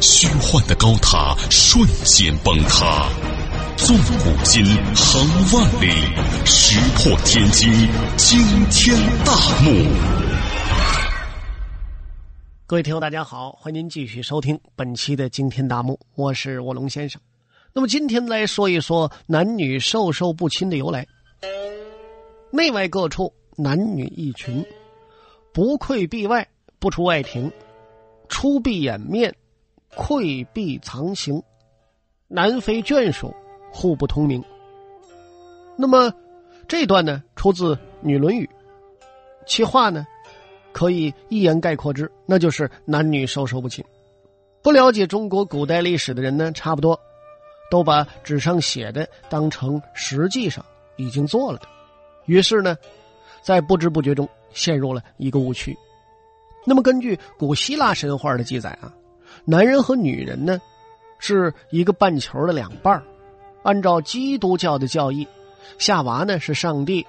虚幻的高塔瞬间崩塌，纵古今，横万里，石破天惊，惊天大幕。各位听友，大家好，欢迎您继续收听本期的惊天大幕，我是卧龙先生。那么今天来说一说男女授受不亲的由来。内外各处男女一群，不窥壁外，不出外庭，出必掩面。窥壁藏形，男非眷属，互不通名。那么这段呢，出自《女论语》，其话呢，可以一言概括之，那就是男女授受不亲。不了解中国古代历史的人呢，差不多都把纸上写的当成实际上已经做了的，于是呢，在不知不觉中陷入了一个误区。那么根据古希腊神话的记载啊。男人和女人呢，是一个半球的两半按照基督教的教义，夏娃呢是上帝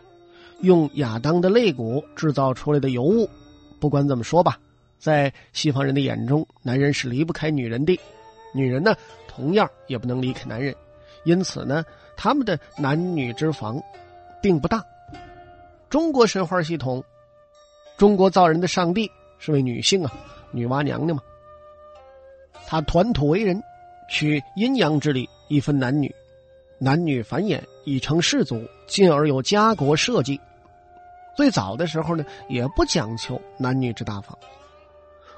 用亚当的肋骨制造出来的尤物。不管怎么说吧，在西方人的眼中，男人是离不开女人的，女人呢同样也不能离开男人。因此呢，他们的男女之防并不大。中国神话系统，中国造人的上帝是位女性啊，女娲娘娘嘛。他团土为人，取阴阳之理，一分男女，男女繁衍，以成氏族，进而有家国社稷。最早的时候呢，也不讲求男女之大方。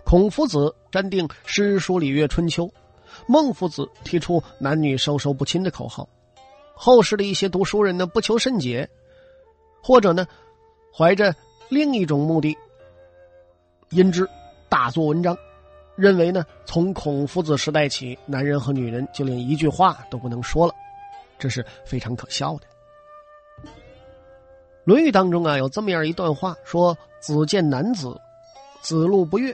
孔夫子删定《诗书礼乐春秋》，孟夫子提出男女授受不亲的口号。后世的一些读书人呢，不求甚解，或者呢，怀着另一种目的，因之大做文章。认为呢，从孔夫子时代起，男人和女人就连一句话都不能说了，这是非常可笑的。《论语》当中啊，有这么样一段话，说：“子见男子，子路不悦。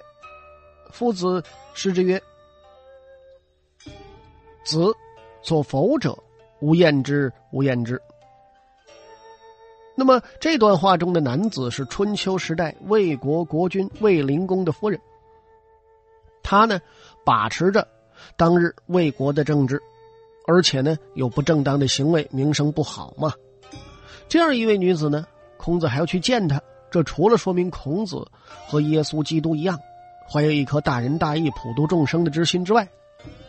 夫子失之曰：‘子所否者，无厌之，无厌之。’”那么这段话中的男子是春秋时代魏国国君魏灵公的夫人。他呢，把持着当日魏国的政治，而且呢有不正当的行为，名声不好嘛。这样一位女子呢，孔子还要去见她，这除了说明孔子和耶稣基督一样，怀有一颗大仁大义、普度众生的之心之外，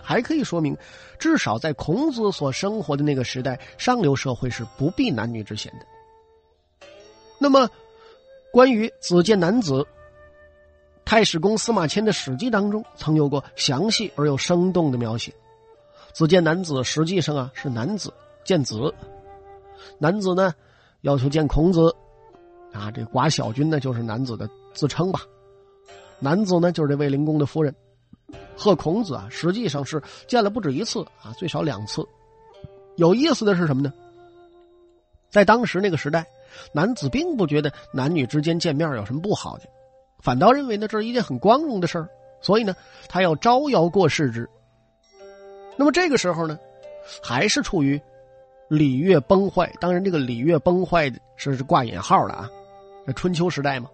还可以说明，至少在孔子所生活的那个时代，上流社会是不避男女之嫌的。那么，关于子见男子。太史公司马迁的《史记》当中曾有过详细而又生动的描写。子见男子，实际上啊是男子见子。男子呢要求见孔子，啊，这寡小君呢就是男子的自称吧。男子呢就是这卫灵公的夫人，和孔子啊实际上是见了不止一次啊，最少两次。有意思的是什么呢？在当时那个时代，男子并不觉得男女之间见面有什么不好的。反倒认为呢，这是一件很光荣的事儿，所以呢，他要招摇过市之。那么这个时候呢，还是处于礼乐崩坏。当然，这个礼乐崩坏是挂引号的啊。那春秋时代嘛，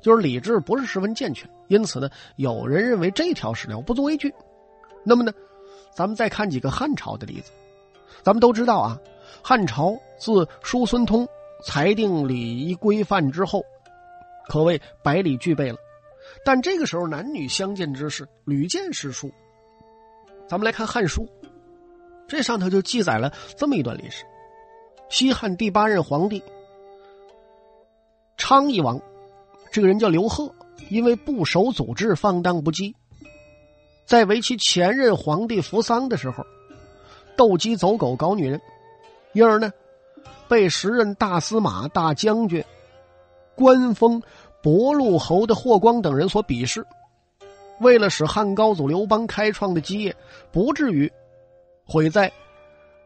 就是礼制不是十分健全，因此呢，有人认为这条史料不足为惧。那么呢，咱们再看几个汉朝的例子。咱们都知道啊，汉朝自叔孙通裁定礼仪规范之后。可谓百里具备了，但这个时候男女相见之事屡见时书。咱们来看《汉书》，这上头就记载了这么一段历史：西汉第八任皇帝昌邑王，这个人叫刘贺，因为不守祖制、放荡不羁，在为其前任皇帝扶丧的时候，斗鸡走狗搞女人，因而呢，被时任大司马、大将军。官封博陆侯的霍光等人所鄙视，为了使汉高祖刘邦开创的基业不至于毁在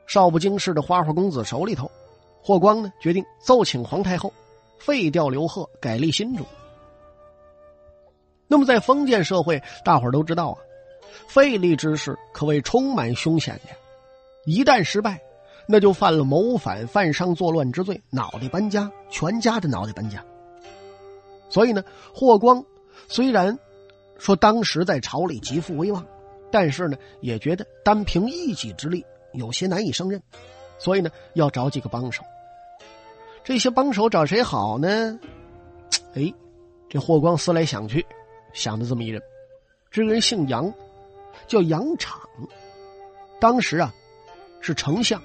少不经事的花花公子手里头，霍光呢决定奏请皇太后废掉刘贺，改立新主。那么在封建社会，大伙儿都知道啊，废立之事可谓充满凶险的，一旦失败，那就犯了谋反、犯上作乱之罪，脑袋搬家，全家的脑袋搬家。所以呢，霍光虽然说当时在朝里极富威望，但是呢，也觉得单凭一己之力有些难以胜任，所以呢，要找几个帮手。这些帮手找谁好呢？哎，这霍光思来想去。想的这么一人，这个人姓杨，叫杨敞。当时啊，是丞相，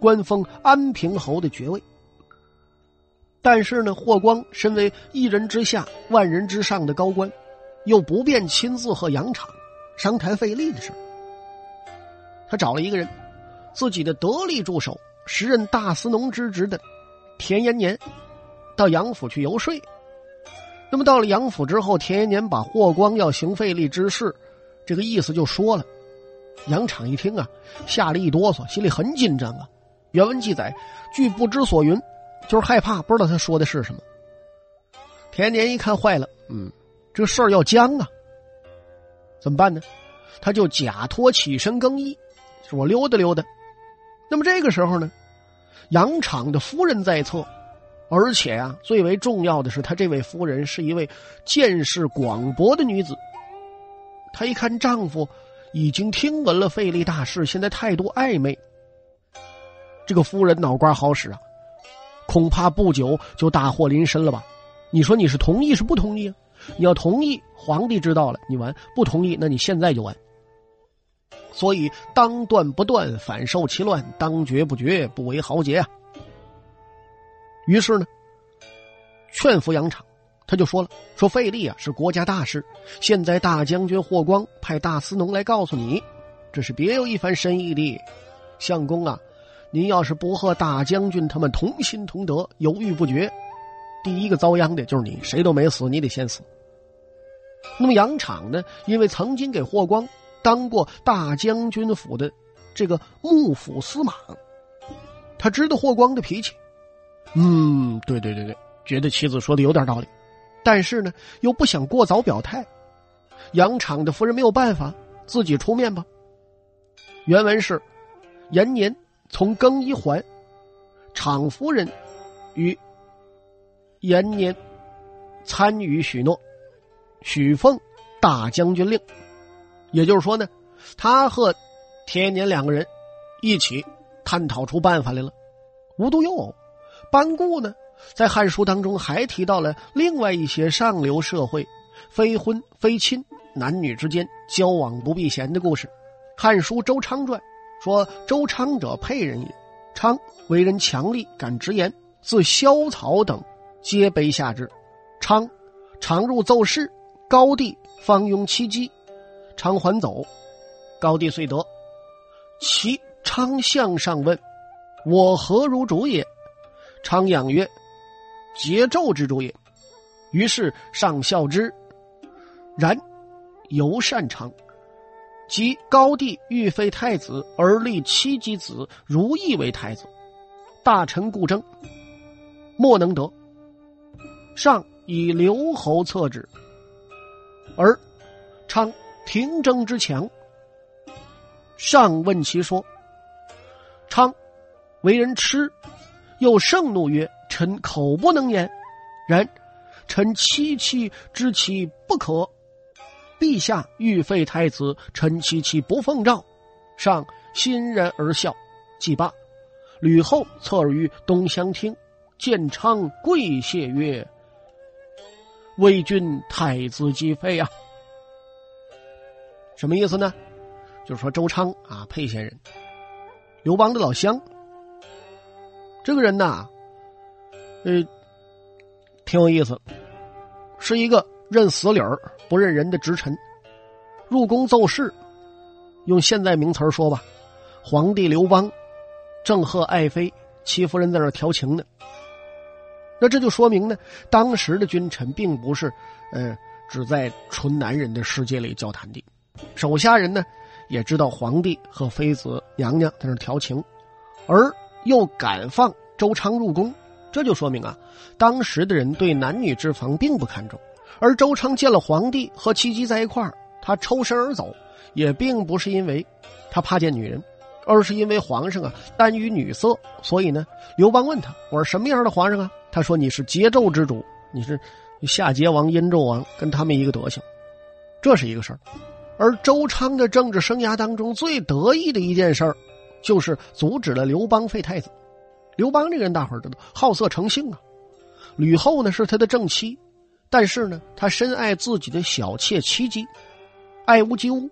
官封安平侯的爵位。但是呢，霍光身为一人之下、万人之上的高官，又不便亲自和杨敞商谈费力的事。他找了一个人，自己的得力助手，时任大司农之职的田延年，到杨府去游说。那么到了杨府之后，田延年把霍光要行废立之事，这个意思就说了。杨敞一听啊，吓了一哆嗦，心里很紧张啊。原文记载，据不知所云，就是害怕，不知道他说的是什么。田年一看坏了，嗯，这事儿要僵啊，怎么办呢？他就假托起身更衣，说我溜达溜达。那么这个时候呢，杨场的夫人在侧。而且啊，最为重要的是，他这位夫人是一位见识广博的女子。她一看丈夫已经听闻了费力大事，现在态度暧昧，这个夫人脑瓜好使啊，恐怕不久就大祸临身了吧？你说你是同意是不同意啊？你要同意，皇帝知道了你完；不同意，那你现在就完。所以当断不断，反受其乱；当绝不绝，不为豪杰啊。于是呢，劝服杨敞，他就说了：“说费力啊是国家大事，现在大将军霍光派大司农来告诉你，这是别有一番深意的。相公啊，您要是不和大将军他们同心同德，犹豫不决，第一个遭殃的就是你，谁都没死，你得先死。那么杨敞呢，因为曾经给霍光当过大将军府的这个幕府司马，他知道霍光的脾气。”嗯，对对对对，觉得妻子说的有点道理，但是呢，又不想过早表态。杨敞的夫人没有办法，自己出面吧。原文是：延年从更衣还，敞夫人与延年参与许诺，许奉大将军令。也就是说呢，他和田年两个人一起探讨出办法来了。无独有偶。班固呢，在《汉书》当中还提到了另外一些上流社会非婚非亲、男女之间交往不避嫌的故事。《汉书·周昌传》说：“周昌者，沛人也。昌为人强力，敢直言，自萧曹等皆卑下之。昌常入奏事，高帝方拥其机，昌还走，高帝遂得。其昌向上问：我何如主也？”昌养曰：“桀纣之主也。”于是上孝之，然尤善昌。即高帝欲废太子，而立七姬子如意为太子。大臣故争，莫能得。上以刘侯策之，而昌廷征之强。上问其说，昌为人痴。又盛怒曰：“臣口不能言，然臣戚戚知其不可。陛下欲废太子，臣戚戚不奉诏。”上欣然而笑，既罢。吕后侧耳于东厢厅，见昌跪谢曰：“魏君太子即废啊！”什么意思呢？就是说周昌啊，沛县人，刘邦的老乡。这个人呐，呃，挺有意思，是一个认死理儿不认人的直臣。入宫奏事，用现在名词说吧，皇帝刘邦正和爱妃戚夫人在那调情呢。那这就说明呢，当时的君臣并不是呃只在纯男人的世界里交谈的，手下人呢也知道皇帝和妃子娘娘在那调情，而又敢放周昌入宫，这就说明啊，当时的人对男女之防并不看重。而周昌见了皇帝和戚姬在一块儿，他抽身而走，也并不是因为他怕见女人，而是因为皇上啊耽于女色。所以呢，刘邦问他：“我说什么样的皇上啊？”他说：“你是桀纣之主，你是夏桀王、殷纣王，跟他们一个德行。”这是一个事儿。而周昌的政治生涯当中最得意的一件事儿，就是阻止了刘邦废太子。刘邦这个人，大伙儿知道好色成性啊。吕后呢是他的正妻。但是呢，他深爱自己的小妾戚姬，爱屋及乌。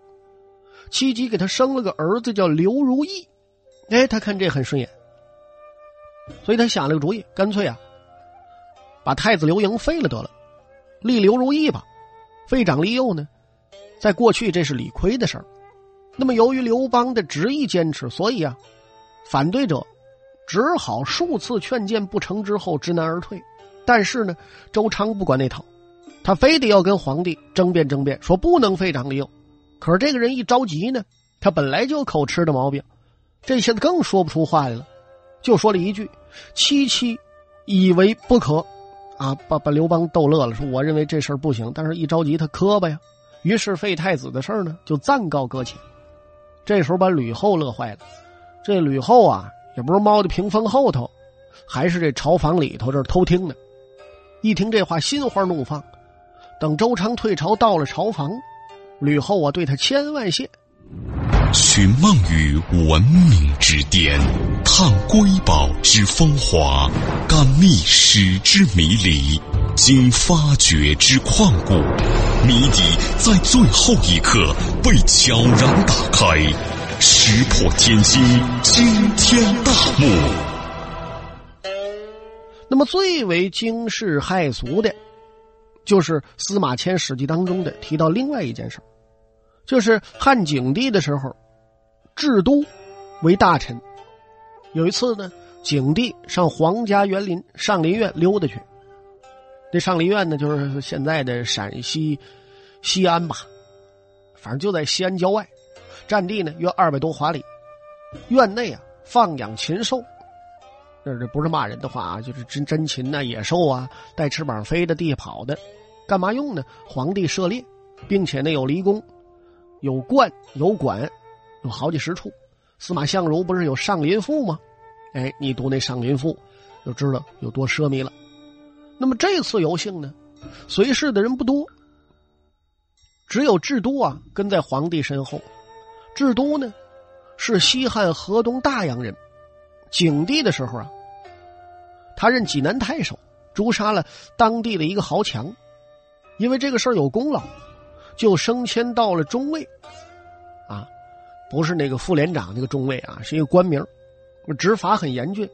戚姬给他生了个儿子叫刘如意，哎，他看这很顺眼，所以他想了个主意，干脆啊，把太子刘盈废了得了，立刘如意吧。废长立幼呢，在过去这是理亏的事儿。那么由于刘邦的执意坚持，所以啊，反对者只好数次劝谏不成之后知难而退。但是呢，周昌不管那套，他非得要跟皇帝争辩争辩，说不能废长立幼。可是这个人一着急呢，他本来就口吃的毛病，这下子更说不出话来了，就说了一句：“七七以为不可。”啊，把把刘邦逗乐了，说：“我认为这事儿不行。”但是一着急，他磕巴呀。于是废太子的事儿呢，就暂告搁浅。这时候把吕后乐坏了，这吕后啊，也不是猫的屏风后头，还是这朝房里头这偷听呢。一听这话，心花怒放。等周昌退朝，到了朝房，吕后啊，对他千万谢。寻梦于文明之巅，探瑰宝之风华，感历史之迷离，经发掘之旷古，谜底在最后一刻被悄然打开，石破天惊，惊天大幕。那么最为惊世骇俗的，就是司马迁《史记》当中的提到另外一件事就是汉景帝的时候，治都为大臣。有一次呢，景帝上皇家园林上林苑溜达去。这上林苑呢，就是现在的陕西西安吧，反正就在西安郊外，占地呢约二百多华里。院内啊，放养禽兽。这这不是骂人的话啊，就是真真禽呐、野兽啊，带翅膀飞的、地下跑的，干嘛用呢？皇帝涉猎，并且呢有离宫，有观有馆，有好几十处。司马相如不是有《上林赋》吗？哎，你读那《上林赋》，就知道有多奢靡了。那么这次游幸呢，随侍的人不多，只有智都啊跟在皇帝身后。智都呢，是西汉河东大阳人。景帝的时候啊。他任济南太守，诛杀了当地的一个豪强，因为这个事儿有功劳，就升迁到了中尉，啊，不是那个副连长那个中尉啊，是一个官名，执法很严峻，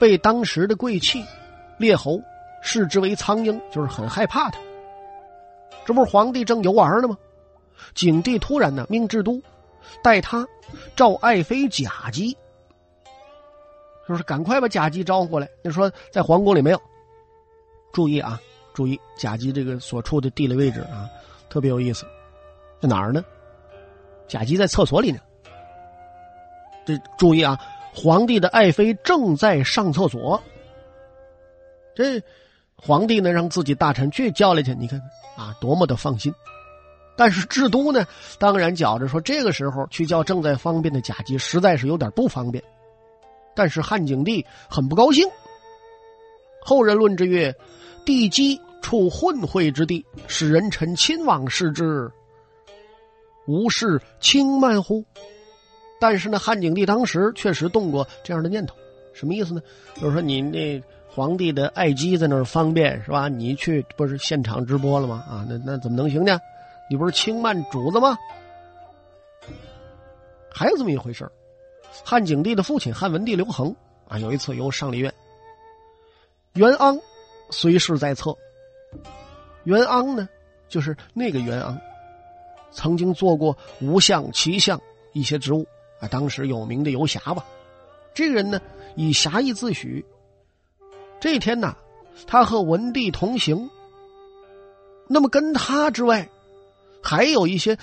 被当时的贵戚、列侯视之为苍鹰，就是很害怕他。这不是皇帝正游玩呢吗？景帝突然呢命制都，带他召爱妃贾姬。就是赶快把贾姬招过来。就说在皇宫里没有。注意啊，注意贾姬这个所处的地理位置啊，特别有意思，在哪儿呢？贾姬在厕所里呢。这注意啊，皇帝的爱妃正在上厕所。这皇帝呢，让自己大臣去叫来去，你看看啊，多么的放心。但是智都呢，当然觉着说，这个时候去叫正在方便的贾姬，实在是有点不方便。但是汉景帝很不高兴。后人论之曰：“帝姬处混秽之地，使人臣亲往视之，无事轻慢乎？”但是呢，汉景帝当时确实动过这样的念头，什么意思呢？就是说，你那皇帝的爱姬在那儿方便是吧？你去不是现场直播了吗？啊，那那怎么能行呢？你不是轻慢主子吗？还有这么一回事汉景帝的父亲汉文帝刘恒啊，有一次游上林苑，袁盎随侍在侧。袁盎呢，就是那个袁盎，曾经做过吴相、齐相一些职务啊，当时有名的游侠吧。这个人呢，以侠义自诩。这天呢，他和文帝同行。那么跟他之外，还有一些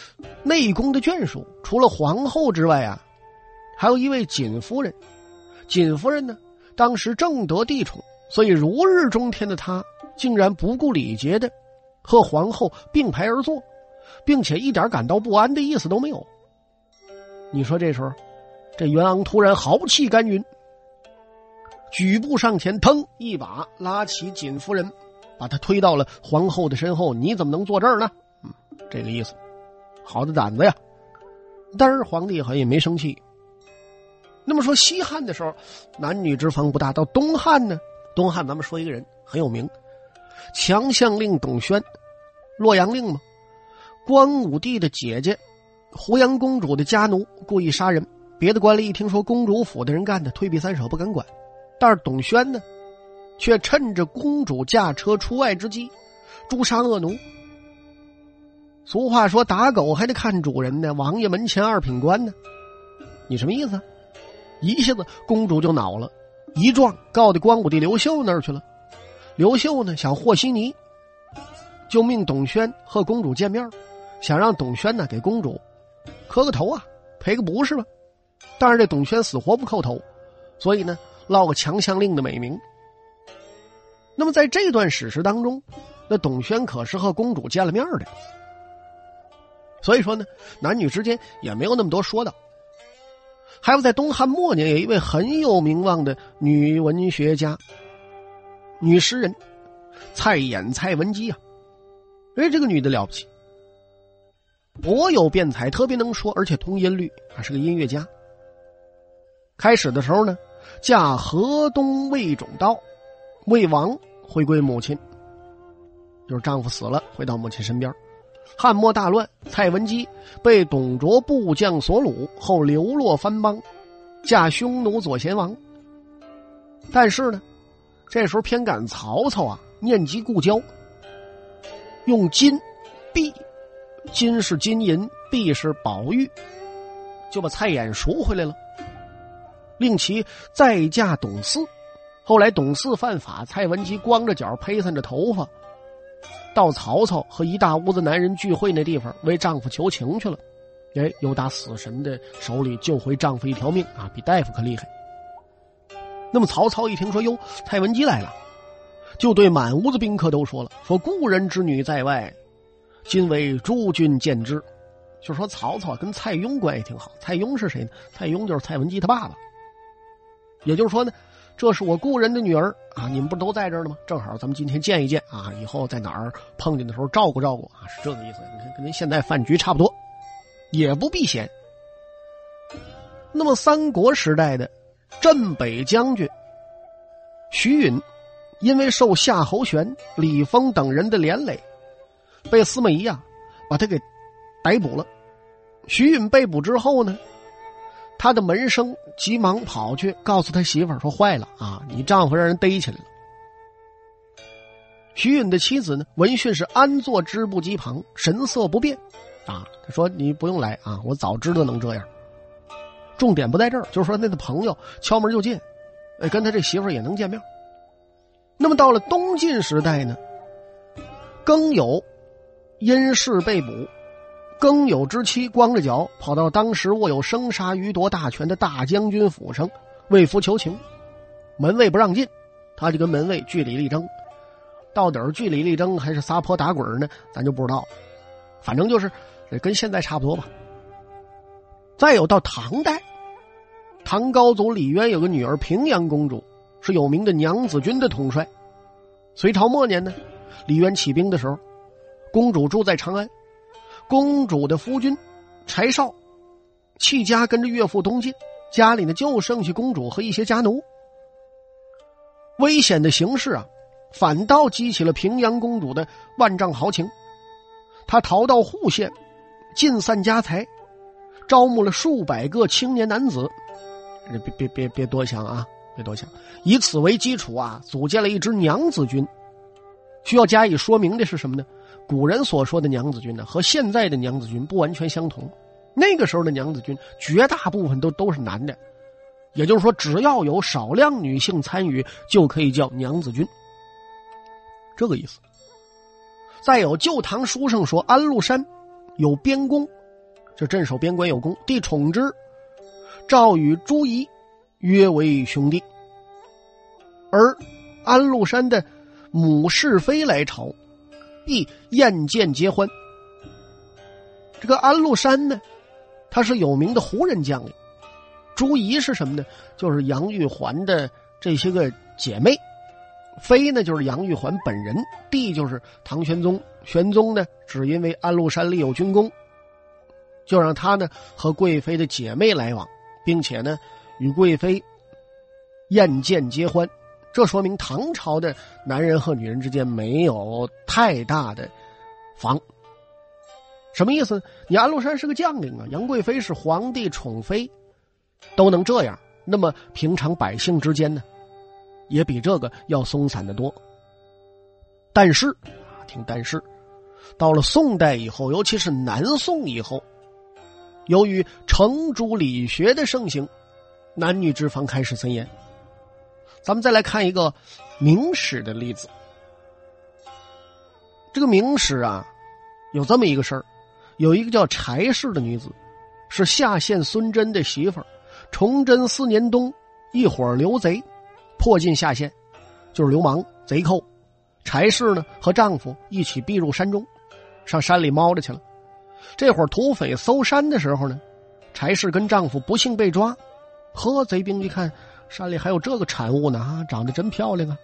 内宫的眷属，除了皇后之外啊，还有一位锦夫人。锦夫人呢，当时正得帝宠，所以如日中天的她，竟然不顾礼节的和皇后并排而坐，并且一点感到不安的意思都没有。你说这时候，这袁昂突然豪气干云，举步上前，腾一把拉起锦夫人，把她推到了皇后的身后。你怎么能坐这儿呢？嗯，这个意思，好的胆子呀！但是皇帝好像也没生气。那么说西汉的时候，男女之防不大。到东汉呢，东汉咱们说一个人很有名，强项令董宣，洛阳令嘛，光武帝的姐姐。胡杨公主的家奴故意杀人，别的官吏一听说公主府的人干的，退避三舍，不敢管。但是董宣呢，却趁着公主驾车出外之机，诛杀恶奴。俗话说：“打狗还得看主人呢，王爷门前二品官呢。”你什么意思？一下子公主就恼了，一状告到光武帝刘秀那儿去了。刘秀呢，想和稀泥，就命董宣和公主见面，想让董宣呢给公主。磕个头啊，赔个不是吧？但是这董宣死活不叩头，所以呢，落个强项令的美名。那么在这段史实当中，那董宣可是和公主见了面的，所以说呢，男女之间也没有那么多说道。还有在东汉末年，有一位很有名望的女文学家、女诗人蔡琰、蔡文姬啊，哎，这个女的了不起。博有辩才，特别能说，而且通音律，还是个音乐家。开始的时候呢，嫁河东魏种道，魏王回归母亲，就是丈夫死了，回到母亲身边。汉末大乱，蔡文姬被董卓部将所掳，后流落番邦，嫁匈奴左贤王。但是呢，这时候偏赶曹操啊，念及故交，用金币。金是金银，币是宝玉，就把蔡琰赎回来了，令其再嫁董祀。后来董祀犯法，蔡文姬光着脚，披散着头发，到曹操和一大屋子男人聚会那地方为丈夫求情去了。哎，又打死神的手里救回丈夫一条命啊，比大夫可厉害。那么曹操一听说哟，蔡文姬来了，就对满屋子宾客都说了：“说故人之女在外。”今为诸君见之，就说曹操跟蔡邕关系挺好。蔡邕是谁呢？蔡邕就是蔡文姬他爸爸。也就是说呢，这是我故人的女儿啊！你们不都在这儿呢吗？正好咱们今天见一见啊！以后在哪儿碰见的时候照顾照顾啊！是这个意思。你看，跟您现在饭局差不多，也不避嫌。那么三国时代的镇北将军徐允，因为受夏侯玄、李丰等人的连累。被司马懿啊，把他给逮捕了。徐允被捕之后呢，他的门生急忙跑去告诉他媳妇儿说：“坏了啊，你丈夫让人逮起来了。”徐允的妻子呢，闻讯是安坐织布机旁，神色不变。啊，他说：“你不用来啊，我早知道能这样。”重点不在这儿，就是说那个朋友敲门就进，哎，跟他这媳妇儿也能见面。那么到了东晋时代呢，更有。因事被捕，更有之妻光着脚跑到当时握有生杀予夺大权的大将军府上为夫求情，门卫不让进，他就跟门卫据理力争，到底是据理力争还是撒泼打滚呢？咱就不知道，反正就是跟现在差不多吧。再有到唐代，唐高祖李渊有个女儿平阳公主，是有名的娘子军的统帅。隋朝末年呢，李渊起兵的时候。公主住在长安，公主的夫君柴少弃家跟着岳父东进，家里呢就剩下公主和一些家奴。危险的形势啊，反倒激起了平阳公主的万丈豪情。她逃到户县，尽散家财，招募了数百个青年男子。别别别别多想啊，别多想。以此为基础啊，组建了一支娘子军。需要加以说明的是什么呢？古人所说的娘子军呢，和现在的娘子军不完全相同。那个时候的娘子军，绝大部分都都是男的，也就是说，只要有少量女性参与，就可以叫娘子军。这个意思。再有《旧唐书》上说，安禄山有边功，这镇守边关有功。帝宠之，诏与朱仪约为兄弟。而安禄山的母氏妃来朝，帝宴见结欢。这个安禄山呢，他是有名的胡人将领。朱仪是什么呢？就是杨玉环的这些个姐妹。妃呢，就是杨玉环本人；帝就是唐玄宗。玄宗呢，只因为安禄山立有军功，就让他呢和贵妃的姐妹来往，并且呢与贵妃宴见结欢。这说明唐朝的男人和女人之间没有太大的防。什么意思？你安禄山是个将领啊，杨贵妃是皇帝宠妃，都能这样，那么平常百姓之间呢？也比这个要松散的多。但是，啊听但是，到了宋代以后，尤其是南宋以后，由于程朱理学的盛行，男女之防开始森严。咱们再来看一个明史的例子。这个明史啊，有这么一个事儿：有一个叫柴氏的女子，是下县孙真的媳妇儿。崇祯四年冬，一伙刘贼。迫近下县，就是流氓贼寇。柴氏呢和丈夫一起避入山中，上山里猫着去了。这会儿土匪搜山的时候呢，柴氏跟丈夫不幸被抓。呵，贼兵一看山里还有这个产物呢，啊，长得真漂亮啊，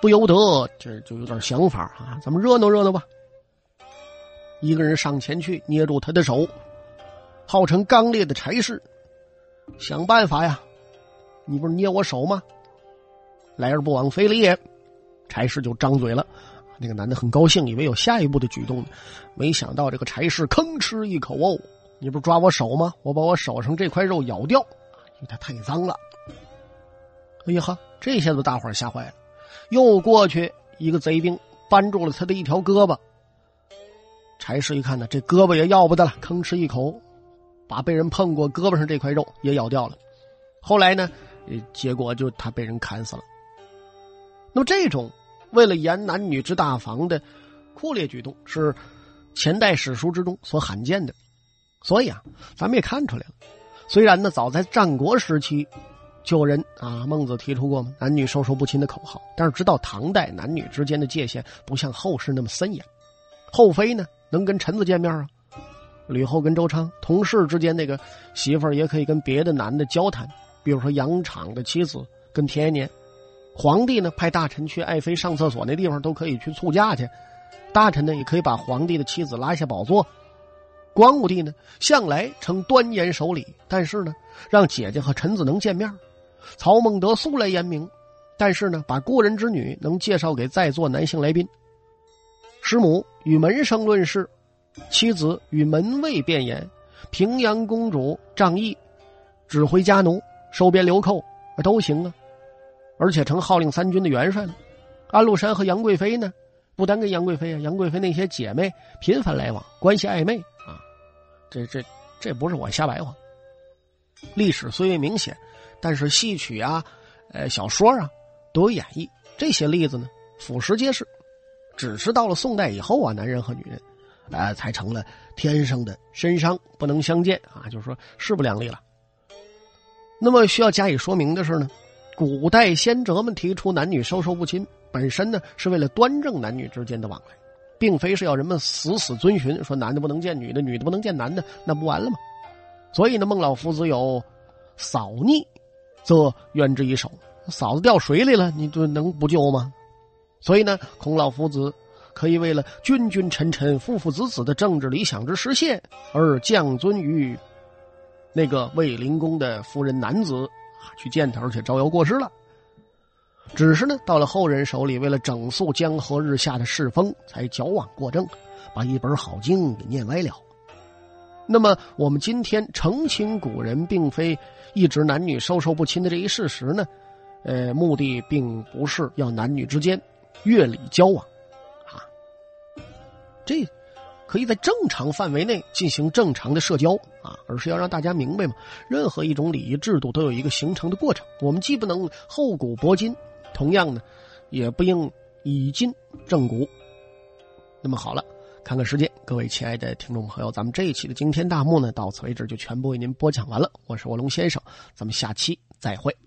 不由得这就有点想法啊，咱们热闹热闹吧。一个人上前去捏住他的手，号称刚烈的柴氏，想办法呀，你不是捏我手吗？来而不往非礼也，柴氏就张嘴了。那个男的很高兴，以为有下一步的举动，没想到这个柴氏吭哧一口哦，你不是抓我手吗？我把我手上这块肉咬掉，因为它太脏了。哎呀哈，这下子大伙吓坏了，又过去一个贼兵扳住了他的一条胳膊。柴氏一看呢，这胳膊也要不得了，吭哧一口，把被人碰过胳膊上这块肉也咬掉了。后来呢，结果就他被人砍死了。那么这种为了严男女之大防的酷烈举动，是前代史书之中所罕见的。所以啊，咱们也看出来了。虽然呢，早在战国时期，就有人啊，孟子提出过嘛“男女授受不亲”的口号，但是直到唐代，男女之间的界限不像后世那么森严。后妃呢，能跟臣子见面啊；吕后跟周昌同事之间，那个媳妇儿也可以跟别的男的交谈，比如说杨敞的妻子跟田延年。皇帝呢，派大臣去爱妃上厕所那地方都可以去促驾去，大臣呢也可以把皇帝的妻子拉下宝座。光武帝呢，向来称端严守礼，但是呢，让姐姐和臣子能见面。曹孟德素来严明，但是呢，把故人之女能介绍给在座男性来宾。师母与门生论事，妻子与门卫辩言。平阳公主仗义，指挥家奴收编流寇，都行啊。而且成号令三军的元帅了。安禄山和杨贵妃呢，不单跟杨贵妃啊，杨贵妃那些姐妹频繁来往，关系暧昧啊。这这这不是我瞎白话。历史虽未明显，但是戏曲啊、呃小说啊都有演绎。这些例子呢，俯拾皆是。只是到了宋代以后啊，男人和女人，呃，才成了天生的身伤不能相见啊，就是说势不两立了。那么需要加以说明的是呢。古代先哲们提出男女授受不亲，本身呢是为了端正男女之间的往来，并非是要人们死死遵循，说男的不能见女的，女的不能见男的，那不完了吗？所以呢，孟老夫子有“扫逆，则冤之以手”，嫂子掉水里了，你就能不救吗？所以呢，孔老夫子可以为了君君臣臣、父父子子的政治理想之实现，而降尊于那个卫灵公的夫人男子。去见他，而且招摇过市了。只是呢，到了后人手里，为了整肃江河日下的世风，才矫枉过正，把一本好经给念歪了。那么，我们今天澄清古人并非一直男女授受不亲的这一事实呢？呃，目的并不是要男女之间越礼交往，啊，这。可以在正常范围内进行正常的社交啊，而是要让大家明白嘛，任何一种礼仪制度都有一个形成的过程。我们既不能厚古薄今，同样呢，也不应以今正古。那么好了，看看时间，各位亲爱的听众朋友，咱们这一期的惊天大幕呢，到此为止就全部为您播讲完了。我是卧龙先生，咱们下期再会。